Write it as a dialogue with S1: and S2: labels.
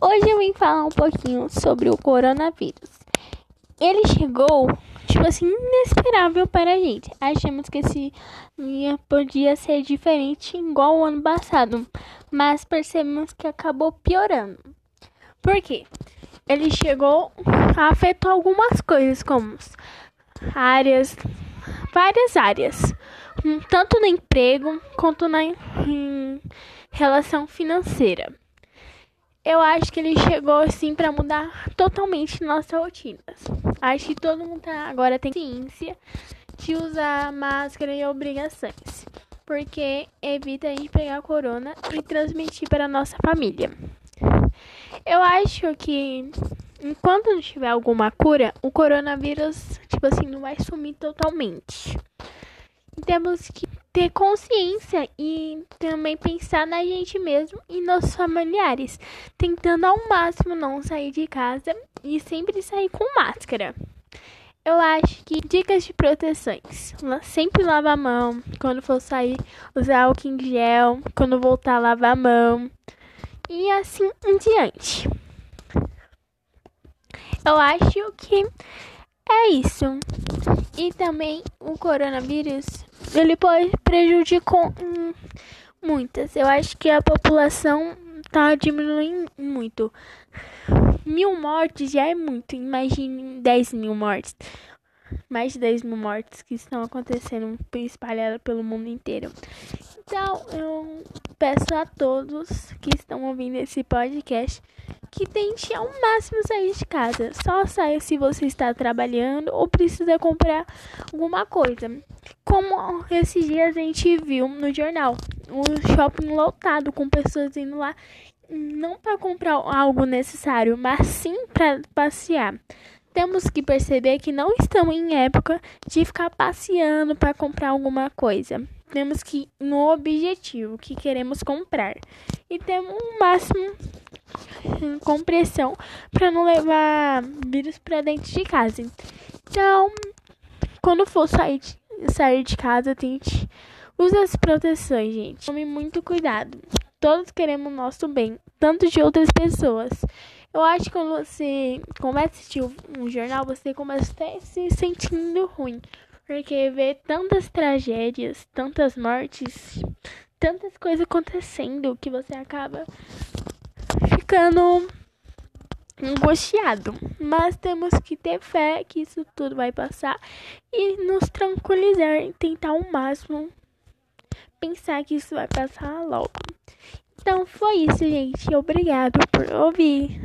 S1: Hoje eu vim falar um pouquinho sobre o coronavírus. Ele chegou, tipo assim, inesperável para a gente. Achamos que esse dia podia ser diferente, igual o ano passado, mas percebemos que acabou piorando. Por quê? Ele chegou, afetou algumas coisas, como áreas, várias áreas, tanto no emprego quanto na relação financeira. Eu acho que ele chegou assim para mudar totalmente nossas rotinas. Acho que todo mundo tá, agora tem ciência de usar máscara e obrigações, porque evita a gente pegar a corona e transmitir para nossa família. Eu acho que enquanto não tiver alguma cura, o coronavírus, tipo assim, não vai sumir totalmente. Temos que ter consciência e também pensar na gente mesmo e nos familiares, tentando ao máximo não sair de casa e sempre sair com máscara. Eu acho que dicas de proteções. Sempre lava a mão. Quando for sair, usar álcool em gel. Quando voltar, lavar a mão. E assim em diante. Eu acho que é isso. E também o coronavírus, ele pode prejudicar muitas. Eu acho que a população tá diminuindo muito. Mil mortes já é muito. Imagine 10 mil mortes. Mais de 10 mil mortes que estão acontecendo espalhadas pelo mundo inteiro. Então, eu peço a todos que estão ouvindo esse podcast que tente ao máximo sair de casa. Só saia se você está trabalhando ou precisa comprar alguma coisa. Como esses dias a gente viu no jornal, o shopping lotado com pessoas indo lá não para comprar algo necessário, mas sim para passear. Temos que perceber que não estamos em época de ficar passeando para comprar alguma coisa. Temos que no objetivo que queremos comprar e temos um máximo compressão para não levar vírus para dentro de casa. Então, quando for sair de, sair de casa, tente use as proteções, gente. Tome muito cuidado. Todos queremos o nosso bem, tanto de outras pessoas. Eu acho que quando você começa a assistir um jornal, você começa até se sentindo ruim. Porque vê tantas tragédias, tantas mortes, tantas coisas acontecendo que você acaba ficando angustiado. Mas temos que ter fé que isso tudo vai passar e nos tranquilizar e tentar ao máximo pensar que isso vai passar logo. Então foi isso, gente. Obrigado por ouvir.